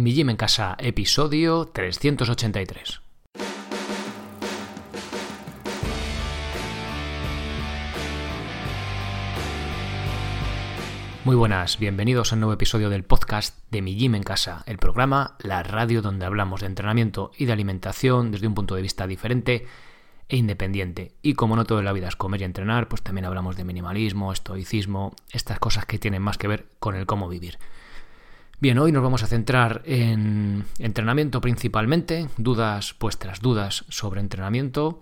Mi Gym en Casa, episodio 383. Muy buenas, bienvenidos a un nuevo episodio del podcast de Mi Gym en Casa, el programa, la radio donde hablamos de entrenamiento y de alimentación desde un punto de vista diferente e independiente. Y como no todo en la vida es comer y entrenar, pues también hablamos de minimalismo, estoicismo, estas cosas que tienen más que ver con el cómo vivir. Bien, hoy nos vamos a centrar en entrenamiento principalmente, dudas, vuestras dudas sobre entrenamiento,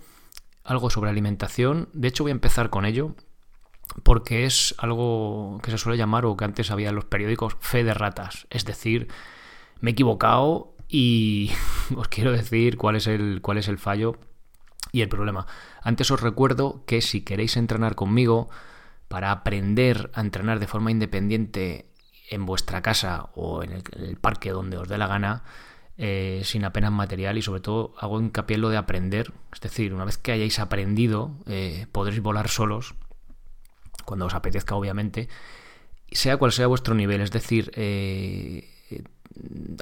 algo sobre alimentación. De hecho, voy a empezar con ello porque es algo que se suele llamar o que antes había en los periódicos fe de ratas. Es decir, me he equivocado y os quiero decir cuál es el, cuál es el fallo y el problema. Antes os recuerdo que si queréis entrenar conmigo para aprender a entrenar de forma independiente en vuestra casa o en el, parque donde os dé la gana, eh, sin apenas material y sobre todo hago hincapié en lo de aprender. Es decir, una vez que hayáis aprendido, eh, podréis volar solos, cuando os apetezca obviamente, sea cual sea vuestro nivel. Es decir, eh,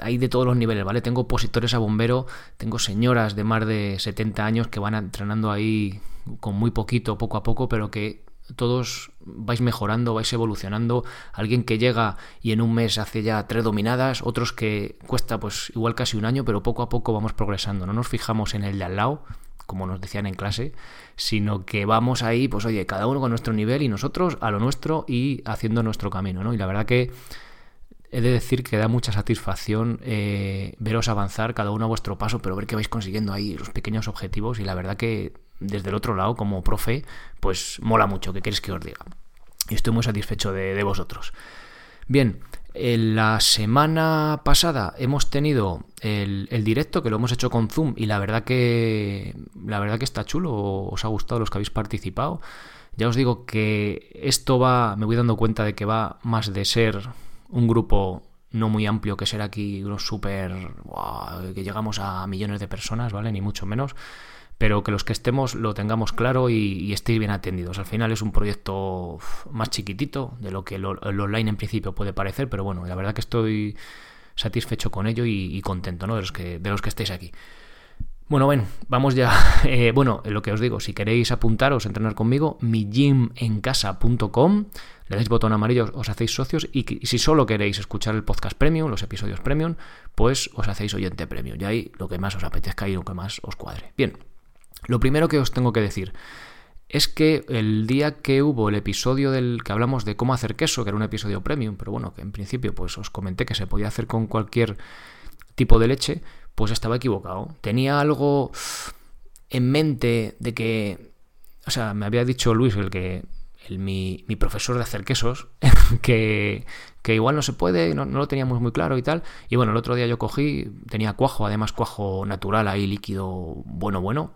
hay de todos los niveles, ¿vale? Tengo opositores a bombero, tengo señoras de más de 70 años que van entrenando ahí con muy poquito, poco a poco, pero que todos vais mejorando, vais evolucionando. Alguien que llega y en un mes hace ya tres dominadas, otros que cuesta pues igual casi un año, pero poco a poco vamos progresando. No nos fijamos en el de al lado, como nos decían en clase, sino que vamos ahí, pues oye, cada uno con nuestro nivel y nosotros a lo nuestro y haciendo nuestro camino, ¿no? Y la verdad que he de decir que da mucha satisfacción eh, veros avanzar cada uno a vuestro paso, pero ver que vais consiguiendo ahí los pequeños objetivos y la verdad que desde el otro lado, como profe, pues mola mucho, ¿qué queréis que os diga? Y estoy muy satisfecho de, vosotros. Bien, en la semana pasada hemos tenido el, directo que lo hemos hecho con Zoom y la verdad que la verdad que está chulo, os ha gustado los que habéis participado. Ya os digo que esto va, me voy dando cuenta de que va más de ser un grupo no muy amplio que ser aquí unos súper que llegamos a millones de personas, ¿vale? Ni mucho menos pero que los que estemos lo tengamos claro y, estéis bien atendidos. Al final es un proyecto más chiquitito de lo que el, online en principio puede parecer, pero bueno, la verdad que estoy satisfecho con ello y, contento ¿no? de, los que, de los que estéis aquí. Bueno, bueno, vamos ya. Eh, bueno, lo que os digo, si queréis apuntaros entrenar conmigo, migymencasa.com, le dais botón amarillo, os hacéis socios y, si solo queréis escuchar el podcast premium, los episodios premium, pues os hacéis oyente premium. Y ahí lo que más os apetezca y lo que más os cuadre. Bien, lo primero que os tengo que decir es que el día que hubo el episodio del que hablamos de cómo hacer queso, que era un episodio premium, pero bueno, que en principio pues os comenté que se podía hacer con cualquier tipo de leche, pues estaba equivocado. Tenía algo en mente de que, o sea, me había dicho Luis, el que el, mi, mi, profesor de hacer quesos, que, que, igual no se puede, no, no, lo teníamos muy claro y tal. Y bueno, el otro día yo cogí, tenía cuajo, además cuajo natural ahí, líquido, bueno, bueno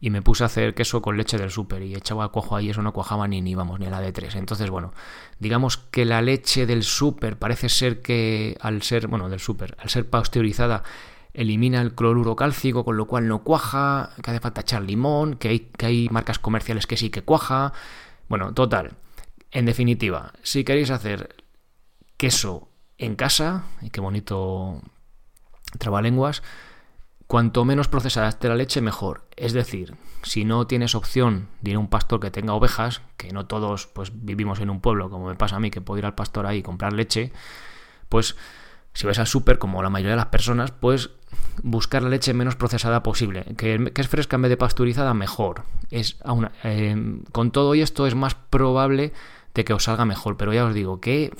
y me puse a hacer queso con leche del súper y echaba cuajo ahí, eso no cuajaba ni, ni vamos, ni la de tres. Entonces, bueno, digamos que la leche del súper parece ser que al ser, bueno, del súper, al ser pasteurizada, elimina el cloruro cálcico, con lo cual no cuaja, que hace falta echar limón, que hay, que hay marcas comerciales que sí que cuaja. Bueno, total. En definitiva, si queréis hacer queso en casa, y qué bonito trabalenguas, Cuanto menos procesada esté la leche, mejor. Es decir, si no tienes opción de ir a un pastor que tenga ovejas, que no todos pues vivimos en un pueblo, como me pasa a mí, que puedo ir al pastor ahí y comprar leche, pues si vas al súper, como la mayoría de las personas, pues buscar la leche menos procesada posible. Que, es fresca en vez de pasteurizada, mejor. Es eh, con todo y esto es más probable de que os salga mejor. Pero ya os digo que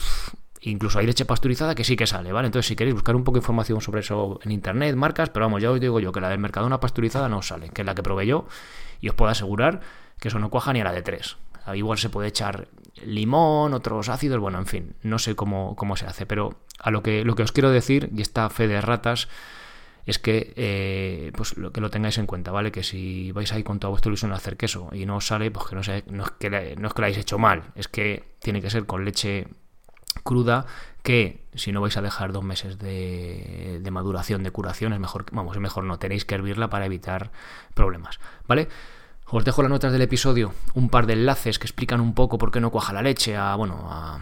Incluso hay leche pasteurizada que sí que sale, ¿vale? Entonces, si queréis buscar un poco de información sobre eso en internet, marcas, pero vamos, ya os digo yo que la del Mercadona pasteurizada no sale, que es la que probé yo, y os puedo asegurar que eso no cuaja ni a la de tres. Igual se puede echar limón, otros ácidos, bueno, en fin, no sé cómo, cómo se hace, pero a lo que, lo que os quiero decir, y esta fe de ratas, es que eh, pues lo, que lo tengáis en cuenta, ¿vale? Que si vais ahí con toda vuestra ilusión a hacer queso y no os sale, pues que no, no, es que, no es que lo hayáis hecho mal, es que tiene que ser con leche cruda que si no vais a dejar dos meses de, maduración, de curación, es mejor, vamos, es mejor no, tenéis que hervirla para evitar problemas, ¿vale? Os dejo las notas del episodio, un par de enlaces que explican un poco por qué no cuaja la leche, a, bueno, a,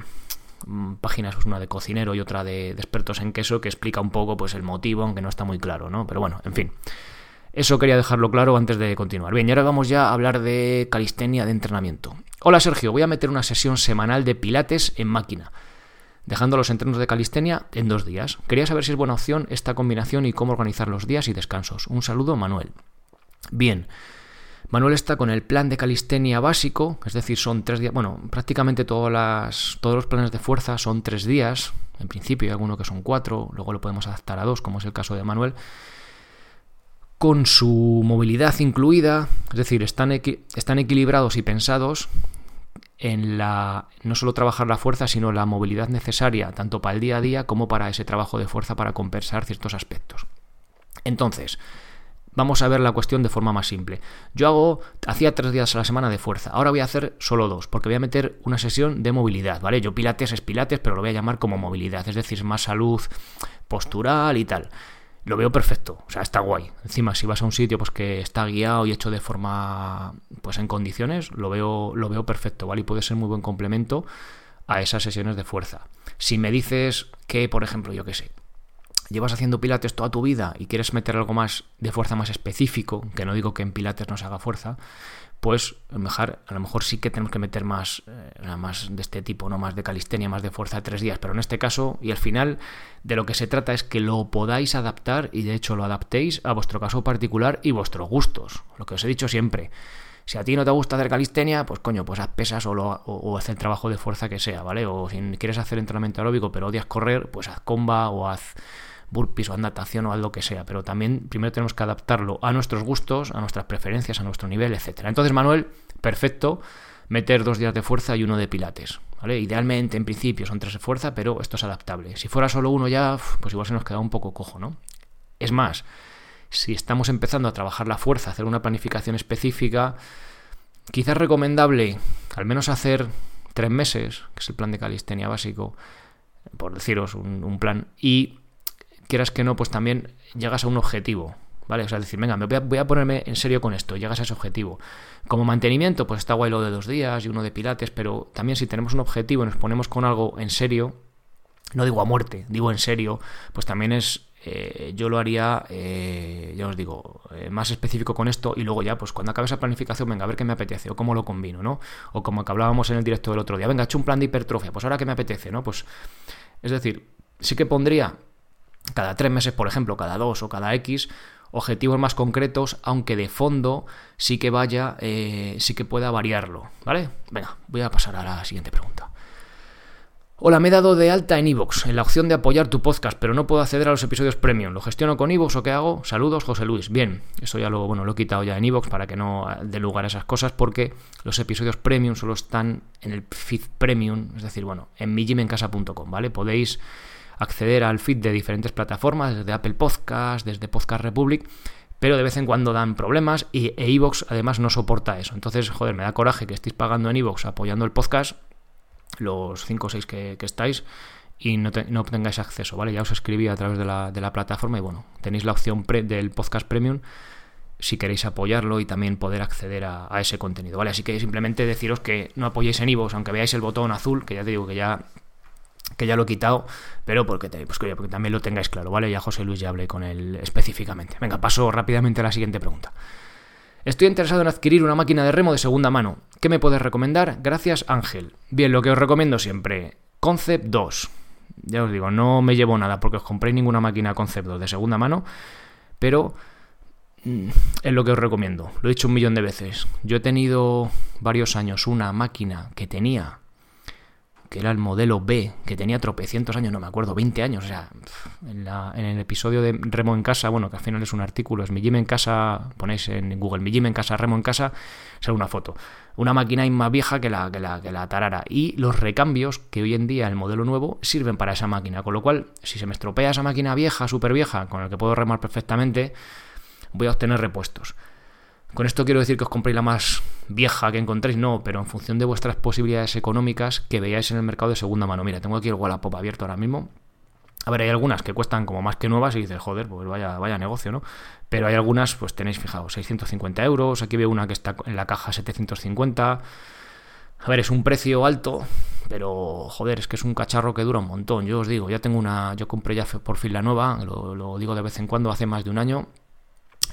mm, páginas, pues una de cocinero y otra de, expertos en queso, que explica un poco pues el motivo, aunque no está muy claro, ¿no? Pero bueno, en fin. Eso quería dejarlo claro antes de continuar. Bien, y ahora vamos ya a hablar de calistenia de entrenamiento. Hola Sergio, voy a meter una sesión semanal de pilates en máquina, dejando los entrenos de calistenia en dos días. Quería saber si es buena opción esta combinación y cómo organizar los días y descansos. Un saludo, Manuel. Bien. Manuel está con el plan de calistenia básico, es decir, son tres días, bueno, prácticamente todos los planes de fuerza son tres días, en principio hay alguno que son cuatro, luego lo podemos adaptar a dos, como es el caso de Manuel, con su movilidad incluida, es decir, están equilibrados y pensados en la no solo trabajar la fuerza, sino la movilidad necesaria tanto para el día a día como para ese trabajo de fuerza para compensar ciertos aspectos. Entonces, vamos a ver la cuestión de forma más simple. Yo hago, hacía tres días a la semana de fuerza, ahora voy a hacer solo dos, porque voy a meter una sesión de movilidad, ¿vale? Yo pilates es pilates, pero lo voy a llamar como movilidad, es decir, más salud postural y tal lo veo perfecto, o sea, está guay. Encima, si vas a un sitio pues que está guiado y hecho de forma pues en condiciones, lo veo, lo veo perfecto, ¿vale? Y puede ser muy buen complemento a esas sesiones de fuerza. Si me dices que, por ejemplo, yo qué sé, llevas haciendo pilates toda tu vida y quieres meter algo más de fuerza más específico, que no digo que en pilates no se haga fuerza, pues a lo mejor, a lo mejor sí que tenemos que meter más, eh, más de este tipo, no más de calistenia, más de fuerza tres días. Pero en este caso, y al final, de lo que se trata es que lo podáis adaptar y de hecho lo adaptéis a vuestro caso particular y vuestros gustos. Lo que os he dicho siempre. Si a ti no te gusta hacer calistenia, pues coño, pues haz pesas o, lo, o, haz el trabajo de fuerza que sea, ¿vale? O si quieres hacer entrenamiento aeróbico pero odias correr, pues haz comba o haz burpees o natación o algo que sea, pero también primero tenemos que adaptarlo a nuestros gustos, a nuestras preferencias, a nuestro nivel, etcétera. Entonces, Manuel, perfecto, meter dos días de fuerza y uno de pilates. ¿vale? Idealmente, en principio, son tres de fuerza, pero esto es adaptable. Si fuera solo uno ya, pues igual se nos queda un poco cojo, ¿no? Es más, si estamos empezando a trabajar la fuerza, hacer una planificación específica, quizás recomendable al menos hacer tres meses, que es el plan de calistenia básico, por deciros un, un plan, y quieras que no, pues también llegas a un objetivo. ¿Vale? O sea, decir, venga, me voy, a, ponerme en serio con esto, llegas a ese objetivo. Como mantenimiento, pues está guay lo de dos días y uno de pilates, pero también si tenemos un objetivo y nos ponemos con algo en serio, no digo a muerte, digo en serio, pues también es, eh, yo lo haría, eh, ya os digo, eh, más específico con esto y luego ya, pues cuando acabe esa planificación, venga, a ver qué me apetece o cómo lo combino, ¿no? O como que hablábamos en el directo del otro día, venga, he hecho un plan de hipertrofia, pues ahora qué me apetece, ¿no? Pues, es decir, sí que pondría cada tres meses, por ejemplo, cada dos o cada X, objetivos más concretos, aunque de fondo sí que vaya, eh, sí que pueda variarlo, ¿vale? Venga, voy a pasar a la siguiente pregunta. Hola, me he dado de alta en Evox, en la opción de apoyar tu podcast, pero no puedo acceder a los episodios premium. ¿Lo gestiono con Evox o qué hago? Saludos, José Luis. Bien, eso ya lo, bueno, lo he quitado ya en Evox para que no dé lugar a esas cosas, porque los episodios premium solo están en el feed premium, es decir, bueno, en mijimencasa.com, ¿vale? Podéis acceder al feed de diferentes plataformas, desde Apple Podcast, desde Podcast Republic, pero de vez en cuando dan problemas y Evox además no soporta eso. Entonces, joder, me da coraje que estéis pagando en Evox apoyando el podcast, los 5 o 6 que, estáis, y no, no, obtengáis acceso, ¿vale? Ya os escribí a través de la, de la plataforma y bueno, tenéis la opción del podcast premium si queréis apoyarlo y también poder acceder a, ese contenido, ¿vale? Así que simplemente deciros que no apoyéis en Evox, aunque veáis el botón azul, que ya te digo que ya que ya lo he quitado, pero porque, pues, porque también lo tengáis claro, ¿vale? Ya José Luis ya hablé con él específicamente. Venga, paso rápidamente a la siguiente pregunta. Estoy interesado en adquirir una máquina de remo de segunda mano. ¿Qué me puedes recomendar? Gracias, Ángel. Bien, lo que os recomiendo siempre, Concept 2. Ya os digo, no me llevo nada porque os compré ninguna máquina Concept 2 de segunda mano, pero mm, es lo que os recomiendo. Lo he dicho un millón de veces. Yo he tenido varios años una máquina que tenía que era el modelo B, que tenía tropecientos años, no me acuerdo, 20 años, o sea, en, el episodio de Remo en casa, bueno, que al final es un artículo, es mi gym en casa, ponéis en Google mi gym en casa, Remo en casa, sale una foto. Una máquina más vieja que la, que la, que la tarara. Y los recambios que hoy en día el modelo nuevo sirven para esa máquina. Con lo cual, si se me estropea esa máquina vieja, súper vieja, con el que puedo remar perfectamente, voy a obtener repuestos. Con esto quiero decir que os compréis la más vieja que encontréis, no, pero en función de vuestras posibilidades económicas que veáis en el mercado de segunda mano. Mira, tengo aquí el Wallapop abierto ahora mismo. A ver, hay algunas que cuestan como más que nuevas y dices, joder, pues vaya, vaya negocio, ¿no? Pero hay algunas, pues tenéis, fijaos, 650 euros. Aquí veo una que está en la caja 750. A ver, es un precio alto, pero joder, es que es un cacharro que dura un montón. Yo os digo, ya tengo una, yo compré ya por fin la nueva, lo digo de vez en cuando, hace más de un año.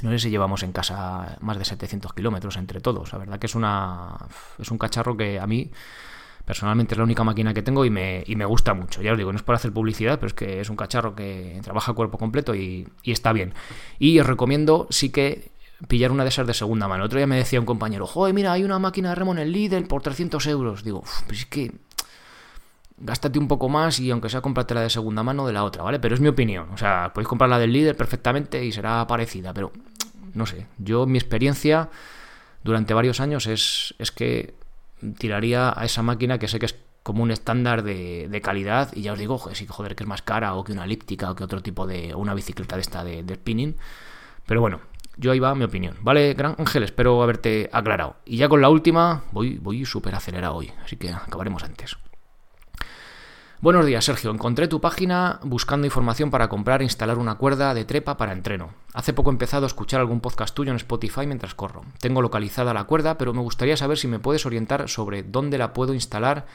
No sé si llevamos en casa más de 700 kilómetros entre todos. La verdad que es una, es un cacharro que a mí personalmente es la única máquina que tengo y me, y me gusta mucho. Ya os digo, no es por hacer publicidad, pero es que es un cacharro que trabaja cuerpo completo y, y está bien. Y os recomiendo sí que pillar una de esas de segunda mano. Otro día me decía un compañero, joder, mira, hay una máquina de remo en el Lidl por 300 euros. Digo, pues es que gástate un poco más y aunque sea cómprate la de segunda mano de la otra, ¿vale? Pero es mi opinión. O sea, podéis comprar la del líder perfectamente y será parecida, pero no sé. Yo, mi experiencia durante varios años es, es que tiraría a esa máquina que sé que es como un estándar de, calidad y ya os digo, joder, sí, joder, que es más cara o que una elíptica o que otro tipo de, o una bicicleta de esta de, de spinning. Pero bueno, yo ahí va mi opinión. Vale, Gran Ángel, espero haberte aclarado. Y ya con la última, voy, voy súper acelerado hoy, así que acabaremos antes. Buenos días, Sergio. Encontré tu página buscando información para comprar e instalar una cuerda de trepa para entreno. Hace poco he empezado a escuchar algún podcast tuyo en Spotify mientras corro. Tengo localizada la cuerda, pero me gustaría saber si me puedes orientar sobre dónde la puedo instalar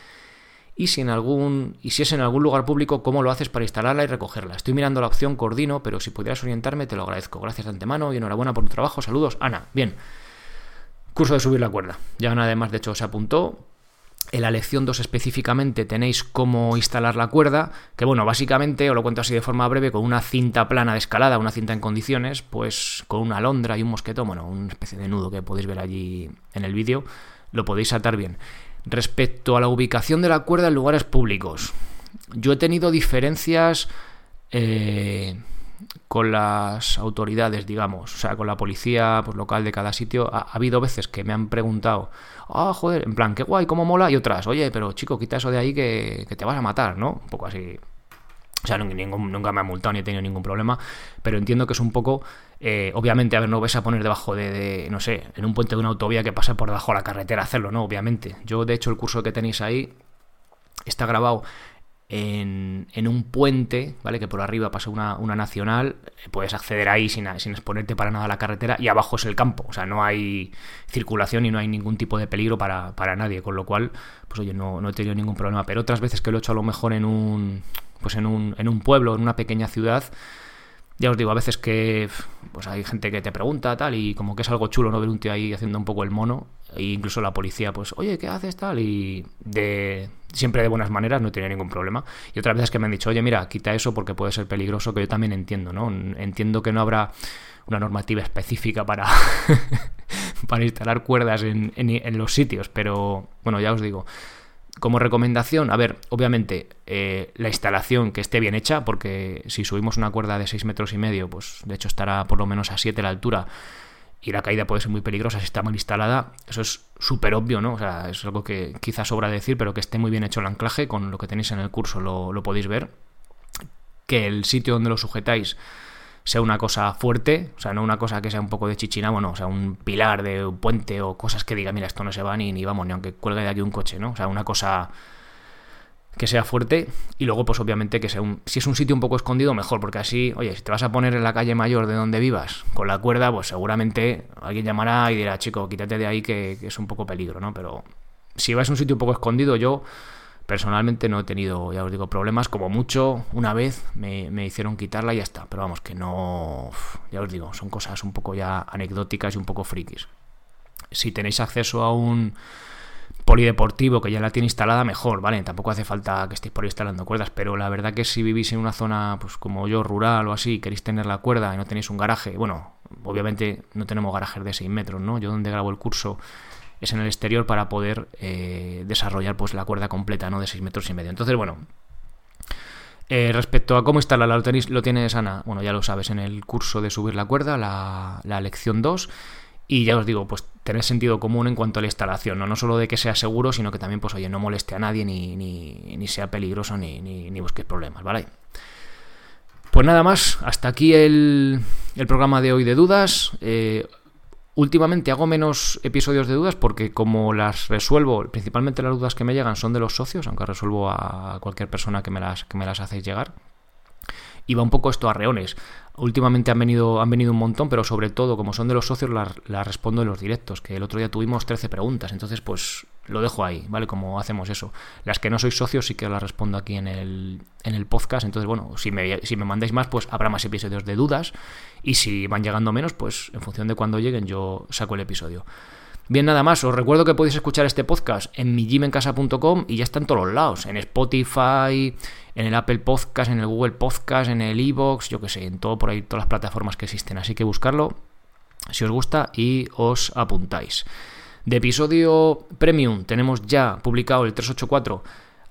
y si en algún y si es en algún lugar público cómo lo haces para instalarla y recogerla. Estoy mirando la opción coordino, pero si pudieras orientarme te lo agradezco. Gracias de antemano y enhorabuena por tu trabajo. Saludos, Ana. Bien. Curso de subir la cuerda. Ya Ana además de hecho se apuntó. En la lección 2 específicamente tenéis cómo instalar la cuerda, que bueno, básicamente, os lo cuento así de forma breve, con una cinta plana de escalada, una cinta en condiciones, pues con una alondra y un mosquetón, bueno, una especie de nudo que podéis ver allí en el vídeo, lo podéis atar bien. Respecto a la ubicación de la cuerda en lugares públicos, yo he tenido diferencias... Eh, con las autoridades, digamos, o sea, con la policía pues, local de cada sitio, ha, habido veces que me han preguntado, ah, joder, en plan, qué guay, cómo mola, y otras, oye, pero chico, quita eso de ahí que, te vas a matar, ¿no? Un poco así. O sea, nunca me ha multado ni he tenido ningún problema, pero entiendo que es un poco, eh, obviamente, a ver, no ves a poner debajo de, no sé, en un puente de una autovía que pasa por debajo de la carretera hacerlo, ¿no? Obviamente. Yo, de hecho, el curso que tenéis ahí está grabado en, un puente, ¿vale? Que por arriba pasa una, una nacional, puedes acceder ahí sin, sin, exponerte para nada a la carretera y abajo es el campo, o sea, no hay circulación y no hay ningún tipo de peligro para, para nadie, con lo cual, pues oye, no, no, he tenido ningún problema. Pero otras veces que lo he hecho a lo mejor en un, pues en un, en un pueblo, en una pequeña ciudad, ya os digo, a veces que pues hay gente que te pregunta tal y como que es algo chulo no ver un tío ahí haciendo un poco el mono e incluso la policía pues oye qué haces tal y de siempre de buenas maneras no tiene ningún problema. Y otras veces que me han dicho oye mira quita eso porque puede ser peligroso que yo también entiendo no entiendo que no habrá una normativa específica para para instalar cuerdas en, en, en los sitios pero bueno ya os digo como recomendación, a ver, obviamente eh, la instalación que esté bien hecha, porque si subimos una cuerda de 6 metros y medio, pues de hecho estará por lo menos a 7 la altura y la caída puede ser muy peligrosa si está mal instalada, eso es súper obvio, ¿no? O sea, es algo que quizás sobra decir, pero que esté muy bien hecho el anclaje, con lo que tenéis en el curso lo, lo podéis ver. Que el sitio donde lo sujetáis sea una cosa fuerte, o sea, no una cosa que sea un poco de chichina, bueno, o sea, un pilar de un puente o cosas que diga, mira, esto no se va ni, ni vamos, ni aunque cuelgue de aquí un coche, ¿no? O sea, una cosa que sea fuerte y luego pues obviamente que sea un si es un sitio un poco escondido mejor porque así oye si te vas a poner en la calle mayor de donde vivas con la cuerda pues seguramente alguien llamará y dirá chico quítate de ahí que, que es un poco peligro no pero si vas a un sitio un poco escondido yo Personalmente no he tenido, ya os digo, problemas. Como mucho, una vez me, hicieron quitarla y ya está. Pero vamos, que no. Ya os digo, son cosas un poco ya anecdóticas y un poco frikis. Si tenéis acceso a un polideportivo que ya la tiene instalada, mejor, ¿vale? Tampoco hace falta que estéis por ahí instalando cuerdas, pero la verdad que si vivís en una zona, pues como yo, rural o así, queréis tener la cuerda y no tenéis un garaje, bueno, obviamente no tenemos garajes de 6 metros, ¿no? Yo donde grabo el curso es en el exterior para poder eh, desarrollar pues la cuerda completa, ¿no? De 6 metros y medio. Entonces, bueno, eh, respecto a cómo instalarla, lo, tenéis, lo tienes, Ana, bueno, ya lo sabes, en el curso de subir la cuerda, la, la lección 2. Y ya os digo, pues tener sentido común en cuanto a la instalación, ¿no? no solo de que sea seguro, sino que también, pues oye, no moleste a nadie, ni, ni, ni sea peligroso, ni, ni, busquéis problemas, ¿vale? Pues nada más, hasta aquí el, el programa de hoy de dudas. Eh, Últimamente hago menos episodios de dudas porque como las resuelvo, principalmente las dudas que me llegan son de los socios, aunque resuelvo a cualquier persona que me las, que me las hacéis llegar. Y va un poco esto a reones. Últimamente han venido, han venido un montón, pero sobre todo, como son de los socios, las, respondo en los directos, que el otro día tuvimos 13 preguntas. Entonces, pues lo dejo ahí, ¿vale? Como hacemos eso. Las que no sois socios sí que las respondo aquí en el, en el podcast. Entonces, bueno, si me, si me mandáis más, pues habrá más episodios de dudas. Y si van llegando menos, pues en función de cuando lleguen yo saco el episodio. Bien, nada más, os recuerdo que podéis escuchar este podcast en mijimencasa.com y ya está en todos los lados, en Spotify, en el Apple Podcast, en el Google Podcast, en el Evox, yo que sé, en todo por ahí, todas las plataformas que existen. Así que buscarlo si os gusta y os apuntáis. De episodio premium tenemos ya publicado el 384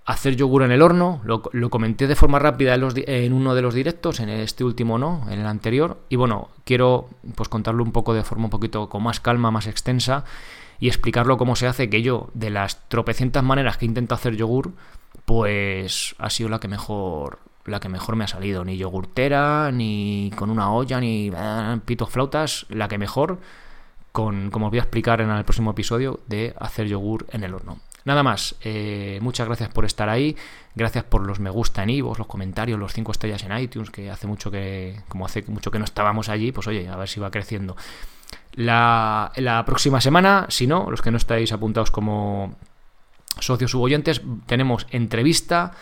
hacer yogur en el horno. Lo, comenté de forma rápida en, uno de los directos, en este último no, en el anterior. Y bueno, quiero pues contarlo un poco de forma un poquito con más calma, más extensa y explicarlo cómo se hace que yo, de las tropecientas maneras que intento hacer yogur, pues ha sido la que mejor la que mejor me ha salido. Ni yogurtera, ni con una olla, ni eh, pitos flautas. La que mejor, con, como os voy a explicar en el próximo episodio, de hacer yogur en el horno. Nada más, eh, muchas gracias por estar ahí, gracias por los me gusta en Ivos, los comentarios, los 5 estrellas en iTunes, que hace mucho que, como hace mucho que no estábamos allí, pues oye, a ver si va creciendo. La, la próxima semana, si no, los que no estáis apuntados como socios suboyentes, tenemos entrevista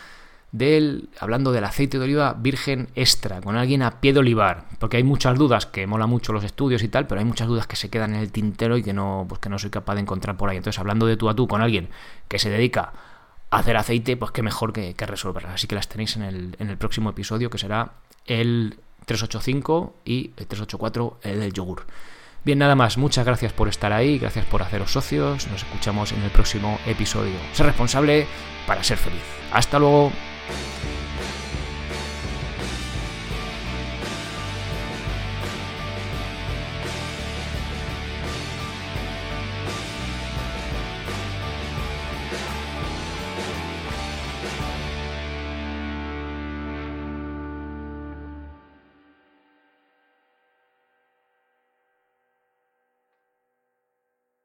del, hablando del aceite de oliva virgen extra, con alguien a pie de olivar, porque hay muchas dudas, que mola mucho los estudios y tal, pero hay muchas dudas que se quedan en el tintero y que no, pues que no soy capaz de encontrar por ahí. Entonces, hablando de tú a tú con alguien que se dedica a hacer aceite, pues qué mejor que, que resolverlas. Así que las tenéis en el, en el próximo episodio, que será el 385 y el 384, el del yogur. Bien, nada más, muchas gracias por estar ahí, gracias por haceros socios, nos escuchamos en el próximo episodio. Ser responsable para ser feliz. Hasta luego. Thank you.